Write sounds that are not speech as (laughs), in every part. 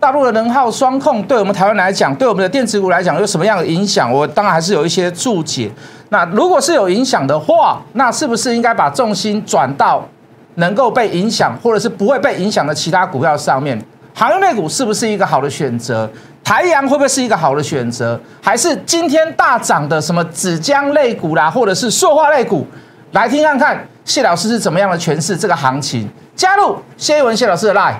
大陆的能耗双控对我们台湾来讲，对我们的电子股来讲有什么样的影响？我当然还是有一些注解。那如果是有影响的话，那是不是应该把重心转到能够被影响或者是不会被影响的其他股票上面？航运类股是不是一个好的选择？台阳会不会是一个好的选择？还是今天大涨的什么纸浆类股啦，或者是塑化类股？来听看看谢老师是怎么样的诠释这个行情。加入谢一文谢老师的 line。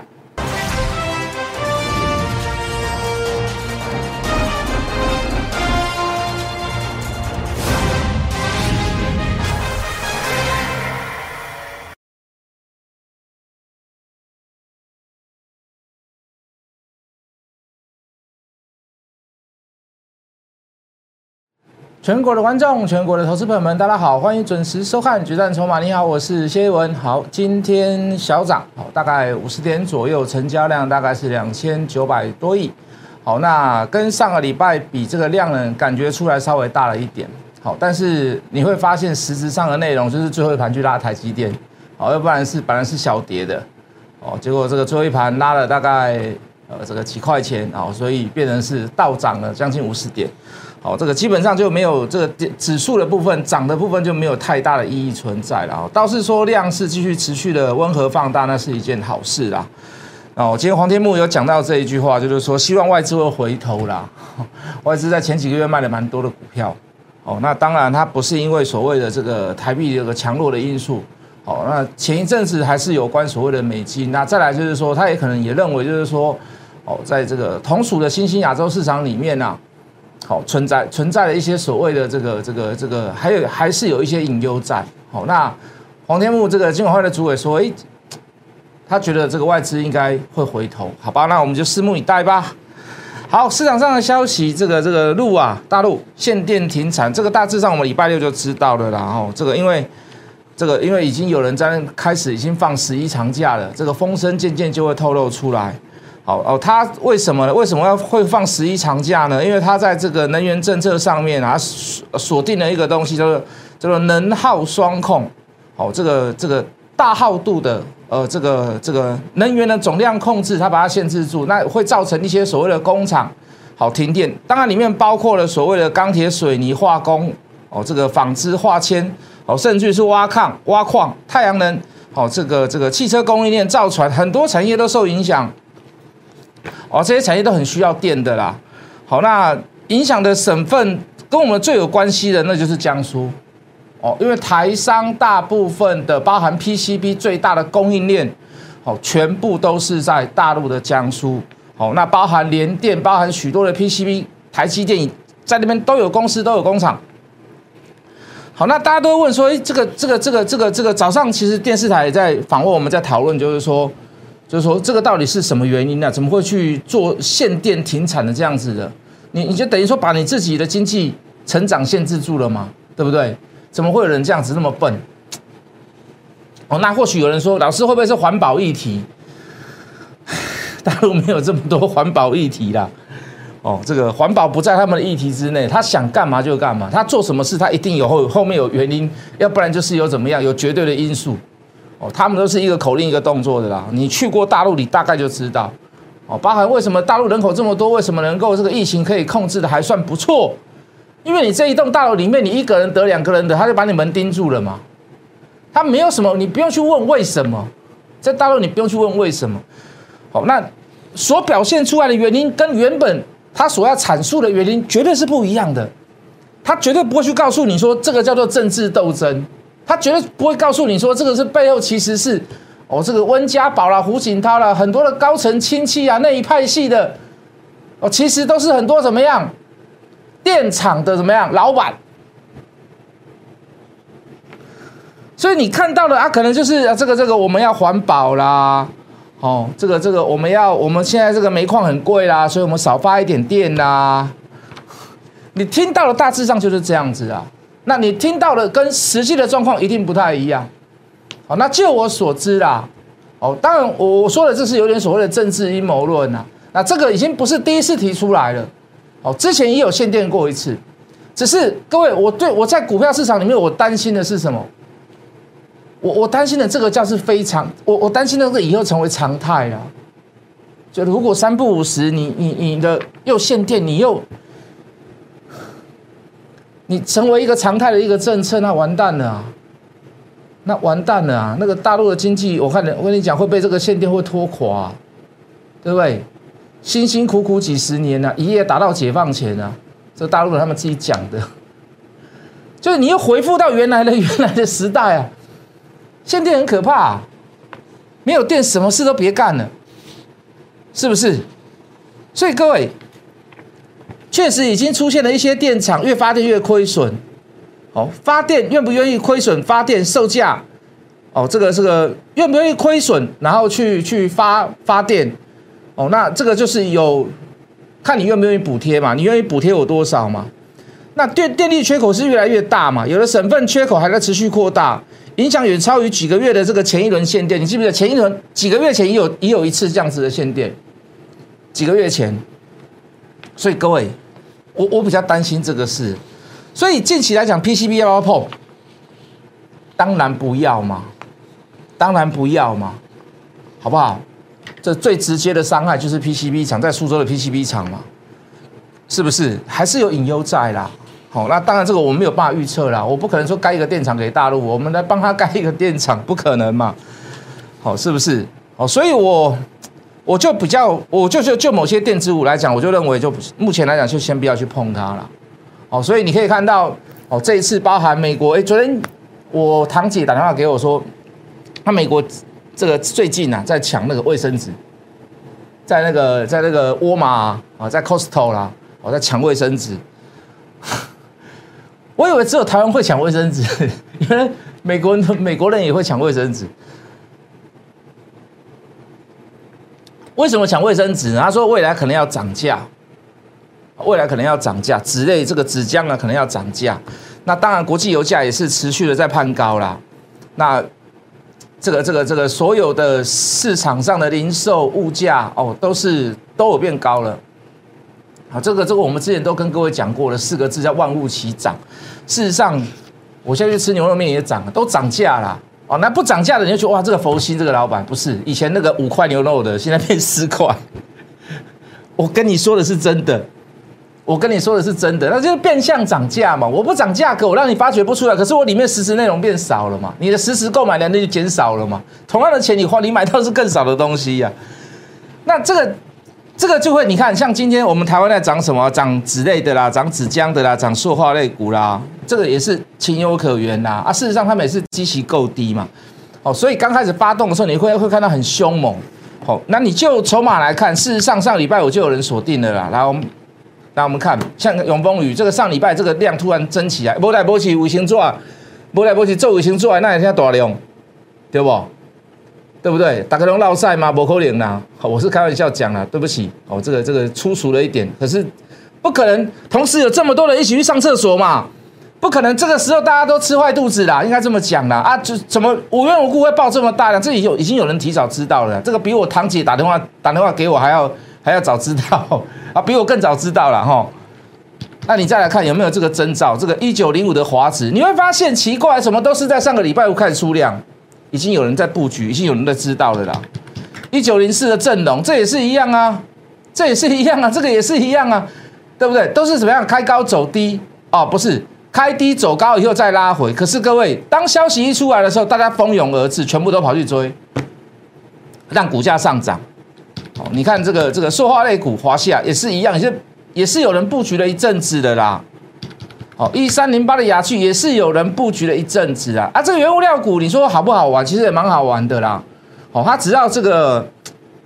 全国的观众，全国的投资朋友们，大家好，欢迎准时收看《决战筹码》。你好，我是谢文。好，今天小涨，好，大概五十点左右，成交量大概是两千九百多亿。好，那跟上个礼拜比，这个量呢，感觉出来稍微大了一点。好，但是你会发现实质上的内容就是最后一盘去拉台积电，好，要不然是本来是小跌的，哦，结果这个最后一盘拉了大概呃这个几块钱，哦，所以变成是倒涨了将近五十点。哦，这个基本上就没有这个指数的部分涨的部分就没有太大的意义存在了啊。倒是说量是继续持续的温和放大，那是一件好事啦。哦，今天黄天木有讲到这一句话，就是说希望外资会回头啦。(laughs) 外资在前几个月卖了蛮多的股票，哦，那当然它不是因为所谓的这个台币有个强弱的因素，哦，那前一阵子还是有关所谓的美金。那再来就是说，他也可能也认为就是说，哦，在这个同属的新兴亚洲市场里面呢。好，存在存在了一些所谓的这个这个这个，还有还是有一些隐忧在。好，那黄天木这个金管会的主委说，哎，他觉得这个外资应该会回头，好吧？那我们就拭目以待吧。好，市场上的消息，这个这个路啊，大陆限电停产，这个大致上我们礼拜六就知道了。然后这个因为这个因为已经有人在开始已经放十一长假了，这个风声渐渐就会透露出来。好哦，他为什么呢？为什么要会放十一长假呢？因为他在这个能源政策上面啊锁定了一个东西，叫做叫做能耗双控。好，这个这个大耗度的呃这个这个能源的总量控制，它把它限制住，那会造成一些所谓的工厂好停电。当然里面包括了所谓的钢铁、水泥、化工哦，这个纺织、化纤哦，甚至是挖矿、挖矿、太阳能哦，这个这个汽车供应链、造船，很多产业都受影响。哦，这些产业都很需要电的啦。好，那影响的省份跟我们最有关系的，那就是江苏。哦，因为台商大部分的包含 PCB 最大的供应链，哦，全部都是在大陆的江苏。哦，那包含联电，包含许多的 PCB，台积电在那边都有公司，都有工厂。好，那大家都问说，哎，这个这个这个这个这个早上其实电视台也在访问，我们在讨论，就是说。就是说，这个到底是什么原因呢？怎么会去做限电停产的这样子的？你你就等于说把你自己的经济成长限制住了吗？对不对？怎么会有人这样子那么笨？哦，那或许有人说，老师会不会是环保议题？大陆没有这么多环保议题啦。哦，这个环保不在他们的议题之内，他想干嘛就干嘛，他做什么事他一定有后后面有原因，要不然就是有怎么样，有绝对的因素。哦，他们都是一个口令一个动作的啦。你去过大陆，你大概就知道。哦，包含为什么大陆人口这么多，为什么能够这个疫情可以控制的还算不错？因为你这一栋大楼里面，你一个人得两个人的，他就把你门盯住了嘛。他没有什么，你不用去问为什么。在大陆，你不用去问为什么。好，那所表现出来的原因跟原本他所要阐述的原因绝对是不一样的。他绝对不会去告诉你说这个叫做政治斗争。他绝对不会告诉你说，这个是背后其实是哦，这个温家宝啦、胡锦涛啦，很多的高层亲戚啊，那一派系的哦，其实都是很多怎么样电厂的怎么样老板。所以你看到的啊，可能就是啊，这个这个我们要环保啦，哦，这个这个我们要我们现在这个煤矿很贵啦，所以我们少发一点电啦。你听到的大致上就是这样子啊。那你听到的跟实际的状况一定不太一样，好，那就我所知啦，哦，当然我我说的这是有点所谓的政治阴谋论呐，那这个已经不是第一次提出来了，哦，之前也有限电过一次，只是各位，我对我在股票市场里面，我担心的是什么？我我担心的这个叫是非常，我我担心的是以后成为常态啊，就如果三不五十，你你你的又限电，你又你成为一个常态的一个政策，那完蛋了，那完蛋了啊！那个大陆的经济，我看我跟你讲会被这个限电会拖垮，对不对？辛辛苦苦几十年啊，一夜达到解放前啊，这大陆人他们自己讲的，就是你又回复到原来的 (laughs) 原来的时代啊，限电很可怕，没有电什么事都别干了，是不是？所以各位。确实已经出现了一些电厂越发电越亏损，哦，发电愿不愿意亏损？发电售价，哦，这个这个愿不愿意亏损，然后去去发发电，哦，那这个就是有看你愿不愿意补贴嘛？你愿意补贴我多少嘛？那电电力缺口是越来越大嘛？有的省份缺口还在持续扩大，影响远超于几个月的这个前一轮限电。你记不记得前一轮几个月前也有也有一次这样子的限电？几个月前。所以各位，我我比较担心这个事，所以近期来讲，PCB 要不要碰？当然不要嘛，当然不要嘛，好不好？这最直接的伤害就是 PCB 厂在苏州的 PCB 厂嘛，是不是？还是有隐忧在啦。好，那当然这个我们没有办法预测啦，我不可能说盖一个电厂给大陆，我们来帮他盖一个电厂，不可能嘛。好，是不是？好，所以我。我就比较，我就就就某些电子股来讲，我就认为就目前来讲就先不要去碰它了，哦，所以你可以看到，哦，这一次包含美国，哎，昨天我堂姐打电话给我说，他美国这个最近啊在抢那个卫生纸，在那个在那个沃尔玛啊，在 Costco 啦，我在抢卫生纸，(laughs) 我以为只有台湾会抢卫生纸，原来美国人美国人也会抢卫生纸。为什么抢卫生纸呢？他说未来可能要涨价，未来可能要涨价，纸类这个纸浆啊可能要涨价。那当然，国际油价也是持续的在攀高啦。那这个这个这个所有的市场上的零售物价哦，都是都有变高了。好，这个这个我们之前都跟各位讲过了，四个字叫万物齐涨。事实上，我现在去吃牛肉面也涨了，都涨价了。哦，那不涨价的你就觉得哇，这个佛心这个老板不是以前那个五块牛肉的，现在变十块。我跟你说的是真的，我跟你说的是真的，那就是变相涨价嘛。我不涨价格，我让你发觉不出来，可是我里面实时内容变少了嘛，你的实时购买量那就减少了嘛。同样的钱你花，你买到是更少的东西呀。那这个。这个就会，你看，像今天我们台湾在涨什么？涨纸类的啦，涨纸浆的啦，涨塑化类股啦，这个也是情有可原啦。啊，事实上他们也是基期够低嘛，哦，所以刚开始发动的时候，你会会看到很凶猛。好，那你就筹码来看，事实上上礼拜我就有人锁定了啦。来，我们来我们看，像永丰宇这个上礼拜这个量突然增起来，波来波去五星做，波来波去做五星做，那也叫大量，对不？对不对？打个龙绕赛吗？不可能呐！我是开玩笑讲啊，对不起哦，这个这个粗俗了一点。可是不可能同时有这么多人一起去上厕所嘛？不可能这个时候大家都吃坏肚子啦，应该这么讲啦啊！就怎么无缘无故会爆这么大量？这里有已经有人提早知道了，这个比我堂姐打电话打电话给我还要还要早知道 (laughs) 啊，比我更早知道了哈。那你再来看有没有这个征兆？这个一九零五的华子，你会发现奇怪，什么都是在上个礼拜五开始出量。已经有人在布局，已经有人在知道了啦。一九零四的阵容，这也是一样啊，这也是一样啊，这个也是一样啊，对不对？都是怎么样开高走低哦，不是开低走高以后再拉回。可是各位，当消息一出来的时候，大家蜂拥而至，全部都跑去追，让股价上涨。哦，你看这个这个塑化类股华夏也是一样，也是也是有人布局了一阵子的啦。哦，一三零八的雅趣也是有人布局了一阵子啊，啊，这个原物料股你说好不好玩？其实也蛮好玩的啦。哦，它只要这个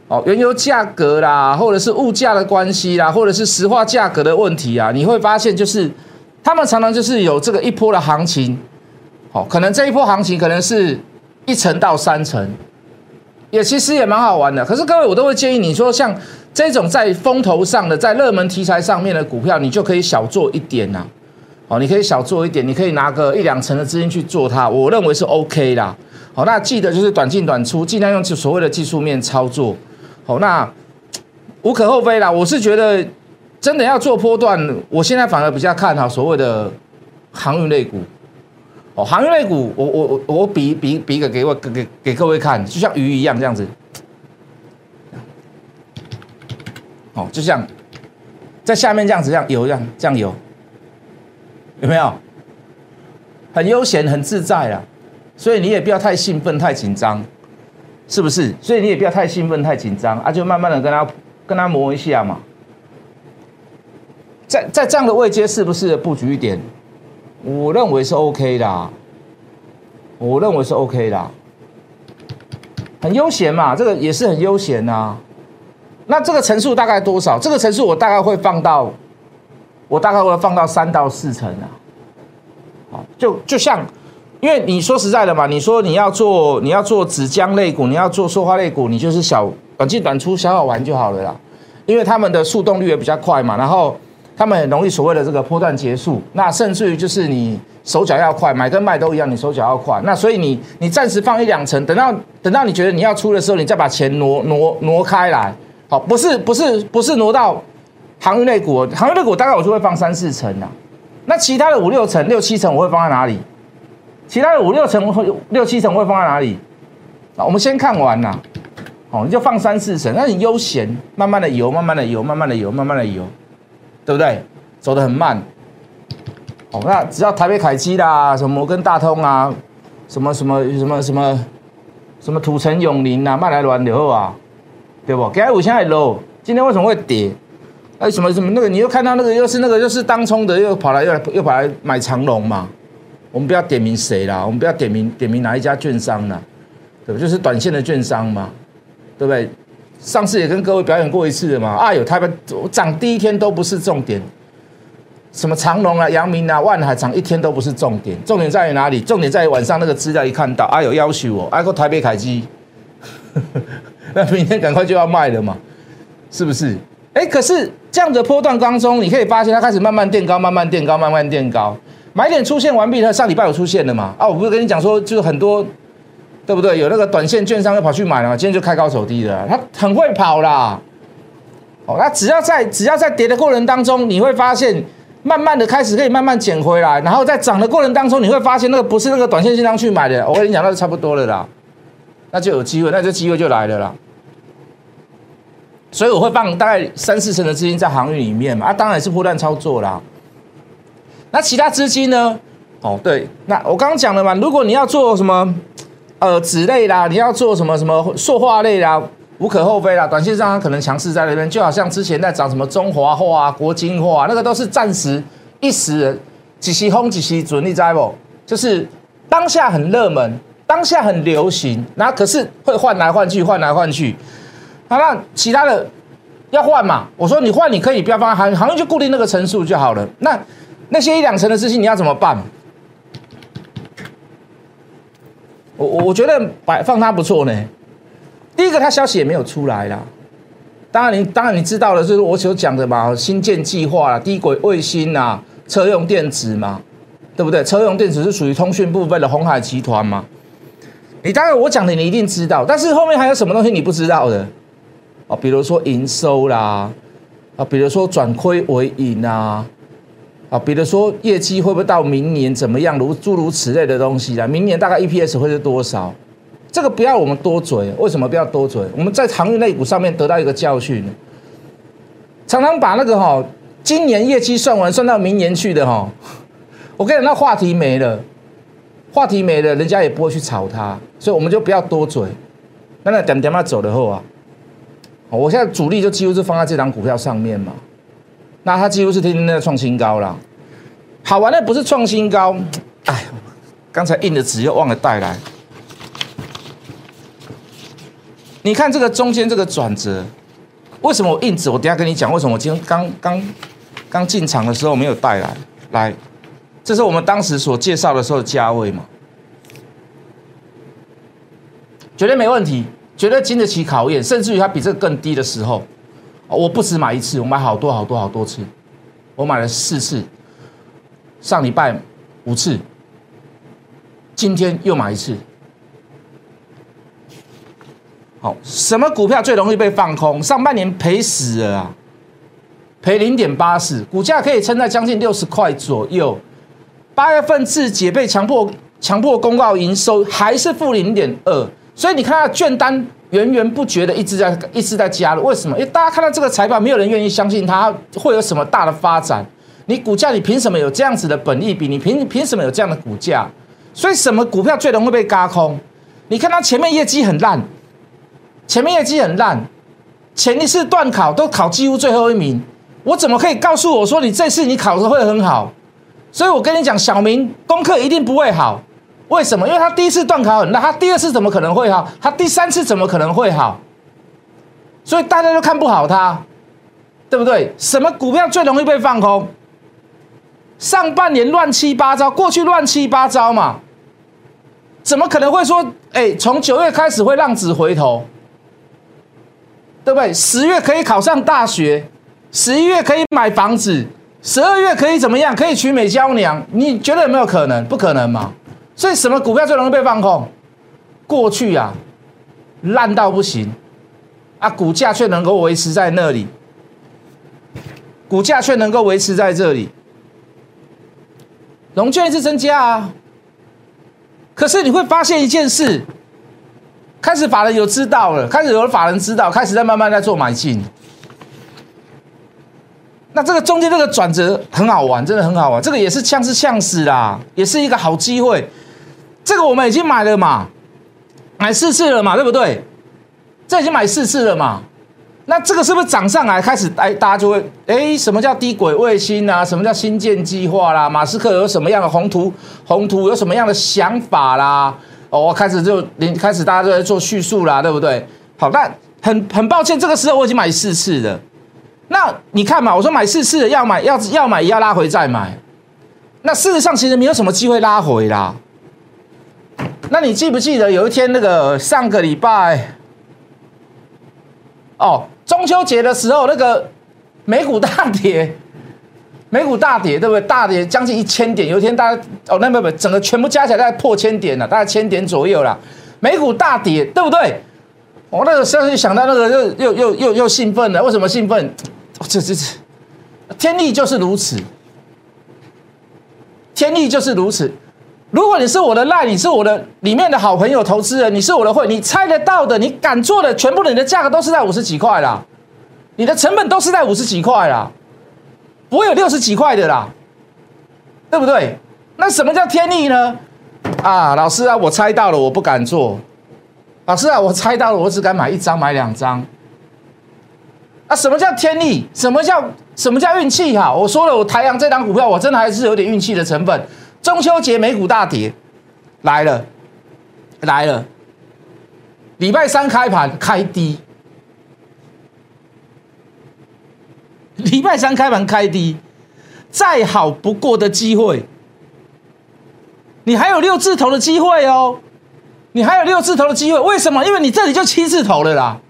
哦原油价格啦，或者是物价的关系啦，或者是石化价格的问题啊，你会发现就是他们常常就是有这个一波的行情，哦，可能这一波行情可能是一层到三层，也其实也蛮好玩的。可是各位，我都会建议你说，像这种在风头上的，在热门题材上面的股票，你就可以小做一点呐。哦，你可以小做一点，你可以拿个一两成的资金去做它，我认为是 OK 啦。好，那记得就是短进短出，尽量用所谓的技术面操作。好，那无可厚非啦。我是觉得真的要做波段，我现在反而比较看好所谓的航运类股。哦，航运类股，我我我我比比比个给我给给给各位看，就像鱼一样这样子。哦，就像在下面这样子，这样游，这样这样游，有没有？很悠闲，很自在啊。所以你也不要太兴奋、太紧张，是不是？所以你也不要太兴奋、太紧张啊，就慢慢的跟他跟他磨一下嘛。在在这样的位阶，是不是布局一点？我认为是 OK 的，我认为是 OK 的，很悠闲嘛，这个也是很悠闲呐。那这个层数大概多少？这个层数我大概会放到，我大概会放到三到四成啊。好，就就像，因为你说实在的嘛，你说你要做你要做纸浆类股，你要做塑化类股，你就是小短进短出，小好玩就好了啦。因为他们的速动率也比较快嘛，然后。他们很容易所谓的这个波段结束，那甚至于就是你手脚要快，买跟卖都一样，你手脚要快。那所以你你暂时放一两层，等到等到你觉得你要出的时候，你再把钱挪挪挪开来。好，不是不是不是挪到航运类股，航运类股大概我就会放三四层啊。那其他的五六层、六七层我会放在哪里？其他的五六层、六七层会放在哪里？啊，我们先看完呐。哦，你就放三四层，那你悠闲，慢慢的游，慢慢的游，慢慢的游，慢慢的游。对不对？走得很慢。哦，那只要台北凯基啦，什么摩根大通啊，什么什么什么什么什么土城永林啊，卖来乱流啊，对不？今天五千还 low，今天为什么会跌？哎，什么什么那个，你又看到那个又是那个又是当冲的，又跑来又来又跑来买长龙嘛？我们不要点名谁啦，我们不要点名点名哪一家券商啦，对不？就是短线的券商嘛，对不对？上次也跟各位表演过一次了嘛？啊，有他们涨第一天都不是重点，什么长隆啊、阳明啊、万海涨一天都不是重点，重点在于哪里？重点在于晚上那个资料一看到，啊，有要求我，啊，个台北凯基，(laughs) 那明天赶快就要卖了嘛，是不是？哎，可是这样的波段当中，你可以发现它开始慢慢垫高，慢慢垫高，慢慢垫高，买点出现完毕了，上礼拜有出现的嘛？啊，我不是跟你讲说，就是很多。对不对？有那个短线券商要跑去买了嘛，今天就开高走低的，他很会跑啦。哦，那只要在只要在跌的过程当中，你会发现慢慢的开始可以慢慢捡回来，然后在涨的过程当中，你会发现那个不是那个短线券商去买的，我跟你讲那就差不多了啦，那就有机会，那这机会就来了啦。所以我会放大概三四成的资金在航运里面嘛，啊，当然也是破断操作啦。那其他资金呢？哦，对，那我刚刚讲了嘛，如果你要做什么？呃，纸类啦，你要做什么什么塑化类啦，无可厚非啦。短线上它可能强势在那边，就好像之前在涨什么中华化啊、国金化啊，那个都是暂时一时几息轰几息准，你知不？就是当下很热门，当下很流行，那可是会换来换去，换来换去。好，那其他的要换嘛？我说你换，你可以不要放行，行业就固定那个层数就好了。那那些一两层的资金你要怎么办？我我我觉得摆放它不错呢。第一个，它消息也没有出来啦。当然你当然你知道了，就是我所讲的嘛，新建计划啦，低轨卫星啊，车用电子嘛，对不对？车用电子是属于通讯部分的红海集团嘛。你当然我讲的你一定知道，但是后面还有什么东西你不知道的？啊，比如说营收啦，啊，比如说转亏为盈啊。啊，比如说业绩会不会到明年怎么样，如诸如此类的东西啊？明年大概 EPS 会是多少？这个不要我们多嘴，为什么不要多嘴？我们在航运类股上面得到一个教训，常常把那个哈今年业绩算完算到明年去的哈，我跟你讲那话题没了，话题没了，人家也不会去炒它，所以我们就不要多嘴。那那点点嘛走的后啊，我现在主力就几乎是放在这张股票上面嘛。那它几乎是天天在创新高了，好玩的不是创新高，哎，刚才印的纸又忘了带来。你看这个中间这个转折，为什么我印纸？我等下跟你讲为什么我今天刚刚刚进场的时候没有带来。来，这是我们当时所介绍的时候的价位嘛，绝对没问题，绝对经得起考验，甚至于它比这个更低的时候。我不止买一次，我买好多好多好多次，我买了四次，上礼拜五次，今天又买一次。好，什么股票最容易被放空？上半年赔死了啊，赔零点八四，股价可以撑在将近六十块左右。八月份自己被强迫强迫公告营收还是负零点二。所以你看它券单源源不绝的一直在一直在加入，为什么？因为大家看到这个财报，没有人愿意相信它会有什么大的发展。你股价，你凭什么有这样子的本利比？你凭凭什么有这样的股价？所以什么股票最容易被嘎空？你看它前面业绩很烂，前面业绩很烂，前一次断考都考几乎最后一名，我怎么可以告诉我说你这次你考的会很好？所以我跟你讲，小明功课一定不会好。为什么？因为他第一次断考很烂，他第二次怎么可能会好？他第三次怎么可能会好？所以大家都看不好他，对不对？什么股票最容易被放空？上半年乱七八糟，过去乱七八糟嘛，怎么可能会说，哎，从九月开始会浪子回头，对不对？十月可以考上大学，十一月可以买房子，十二月可以怎么样？可以娶美娇娘？你觉得有没有可能？不可能嘛！所以什么股票最容易被放空？过去啊，烂到不行，啊，股价却能够维持在那里，股价却能够维持在这里。融券是增加啊，可是你会发现一件事，开始法人有知道了，开始有了法人知道，开始在慢慢在做买进。那这个中间这个转折很好玩，真的很好玩，这个也是像是呛死啦，也是一个好机会。这个我们已经买了嘛，买四次了嘛，对不对？这已经买四次了嘛。那这个是不是涨上来开始？哎，大家就会哎，什么叫低轨卫星啊？什么叫新建计划啦？马斯克有什么样的宏图？宏图有什么样的想法啦？哦，开始就连开始大家都在做叙述啦，对不对？好，那很很抱歉，这个时候我已经买四次了。那你看嘛，我说买四次要买要要买也要拉回再买。那事实上其实没有什么机会拉回啦。那你记不记得有一天那个上个礼拜？哦。中秋节的时候，那个美股大跌，(laughs) 美股大跌，对不对？大跌将近一千点。有一天，大家哦，那不不，整个全部加起来大概破千点了，大概千点左右了。美股大跌，对不对？我那个时候就想到那个，又又又又又兴奋了。为什么兴奋？这这这，天意就是如此，天意就是如此。如果你是我的赖，你是我的里面的好朋友、投资人，你是我的会，你猜得到的，你敢做的，全部的你的价格都是在五十几块啦，你的成本都是在五十几块啦，不会有六十几块的啦，对不对？那什么叫天意呢？啊，老师啊，我猜到了，我不敢做。老师啊，我猜到了，我只敢买一张、买两张。啊，什么叫天意？什么叫什么叫运气哈？我说了，我台阳这张股票，我真的还是有点运气的成分。中秋节美股大跌，来了，来了。礼拜三开盘开低，礼拜三开盘开低，再好不过的机会，你还有六字头的机会哦，你还有六字头的机会。为什么？因为你这里就七字头了啦。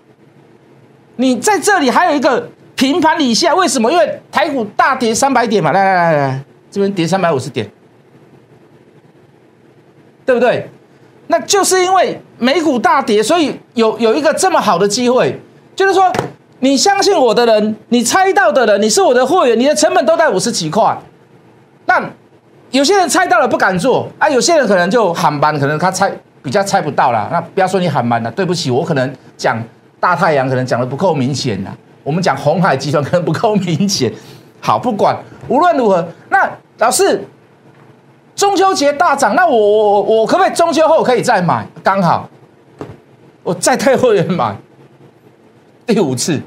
你在这里还有一个平盘以下，为什么？因为台股大跌三百点嘛。来来来来，这边跌三百五十点。对不对？那就是因为美股大跌，所以有有一个这么好的机会，就是说，你相信我的人，你猜到的人，你是我的会员，你的成本都在五十几块。那有些人猜到了不敢做啊，有些人可能就喊班，可能他猜比较猜不到了。那不要说你喊班了，对不起，我可能讲大太阳可能讲的不够明显了，我们讲红海集团可能不够明显。好，不管无论如何，那老师。中秋节大涨，那我我我可不可以中秋后可以再买？刚好，我再带会员买第五次，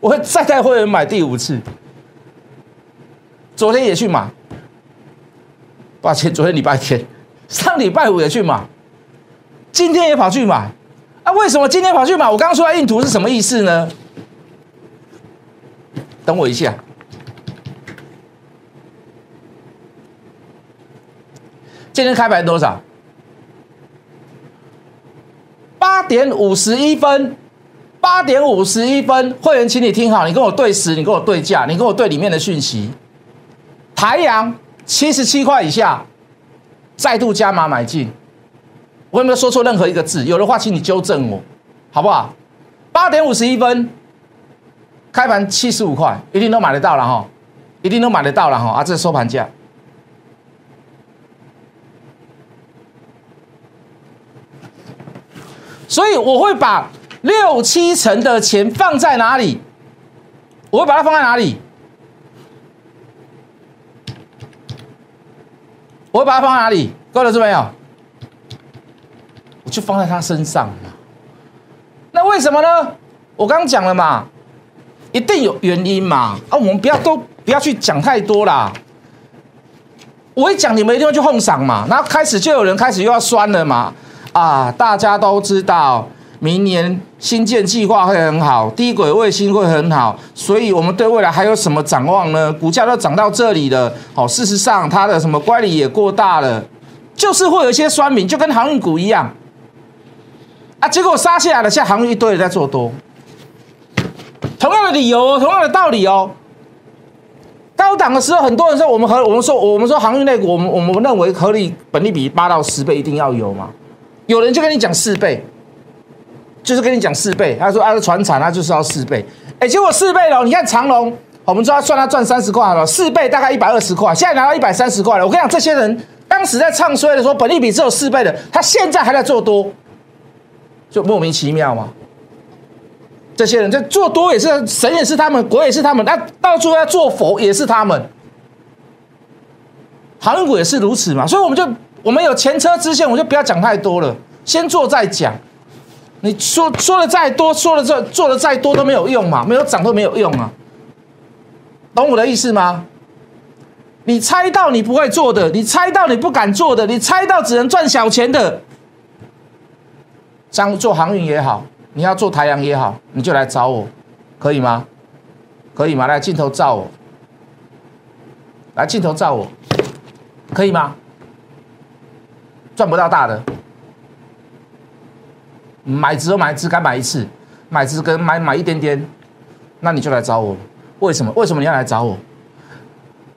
我会再带会员买第五次。昨天也去买，抱歉，昨天礼拜天，上礼拜五也去买，今天也跑去买。啊，为什么今天跑去买？我刚刚说印图是什么意思呢？等我一下。今天开盘多少？八点五十一分，八点五十一分，会员，请你听好，你跟我对时，你跟我对价，你跟我对里面的讯息。台阳七十七块以下，再度加码买进。我有没有说错任何一个字？有的话，请你纠正我，好不好？八点五十一分，开盘七十五块，一定都买得到了哈，一定都买得到了哈啊！这是收盘价。所以我会把六七成的钱放在哪里？我会把它放在哪里？我会把它放在哪里？各位老师没有？我就放在他身上嘛。那为什么呢？我刚刚讲了嘛，一定有原因嘛。啊，我们不要都不要去讲太多啦。我一讲，你们一定会去哄嗓嘛。然后开始就有人开始又要酸了嘛。啊，大家都知道。明年新建计划会很好，低轨卫星会很好，所以我们对未来还有什么展望呢？股价都涨到这里了，好，事实上它的什么乖离也过大了，就是会有一些酸民，就跟航运股一样，啊，结果杀下来了，现在航运一堆人在做多，同样的理由，同样的道理哦。高档的时候，很多人说我们和我们说我们说航运类股，我们我们认为合理本利比八到十倍一定要有嘛，有人就跟你讲四倍。就是跟你讲四倍，他说啊，船产他就是要四倍，哎，结果四倍了。你看长隆，我们说他算他赚三十块了，四倍大概一百二十块，现在拿到一百三十块了。我跟你讲，这些人当时在唱衰的时候，本利比只有四倍的，他现在还在做多，就莫名其妙嘛。这些人在做多也是神也是他们，鬼也是他们，那到处要做佛也是他们，航运股也是如此嘛。所以我们就我们有前车之鉴，我就不要讲太多了，先做再讲。你说说的再多，说的这做的再多都没有用嘛？没有涨都没有用啊，懂我的意思吗？你猜到你不会做的，你猜到你不敢做的，你猜到只能赚小钱的，像做航运也好，你要做太阳也好，你就来找我，可以吗？可以吗？来镜头照我，来镜头照我，可以吗？赚不到大的。买只有买只敢买一次，买只跟买买一点点，那你就来找我。为什么？为什么你要来找我？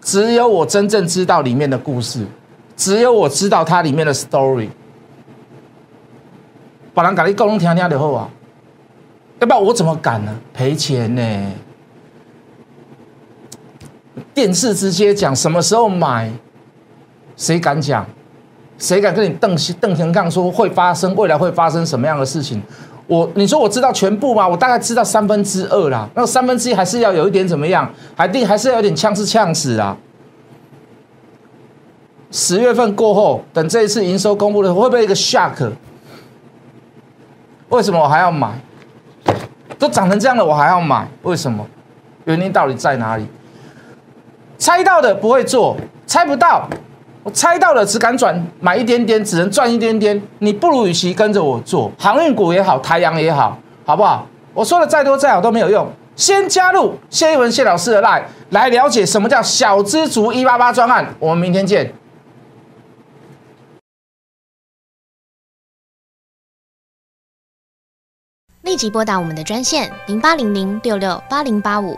只有我真正知道里面的故事，只有我知道它里面的 story。把人搞你共同听听就好啊，要不然我怎么敢呢？赔钱呢？电视直接讲什么时候买，谁敢讲？谁敢跟你邓邓天杠说会发生未来会发生什么样的事情？我你说我知道全部吗？我大概知道三分之二啦。那三分之一还是要有一点怎么样？还定还是要有点呛是呛死啊！十月份过后，等这一次营收公布的会不会一个 shock？为什么我还要买？都涨成这样了，我还要买？为什么？原因到底在哪里？猜到的不会做，猜不到。我猜到了，只敢转买一点点，只能赚一点点。你不如与其跟着我做航运股也好，台阳也好，好不好？我说的再多再好都没有用。先加入谢一文谢老师的 line 来了解什么叫小资族一八八专案。我们明天见。立即拨打我们的专线零八零零六六八零八五。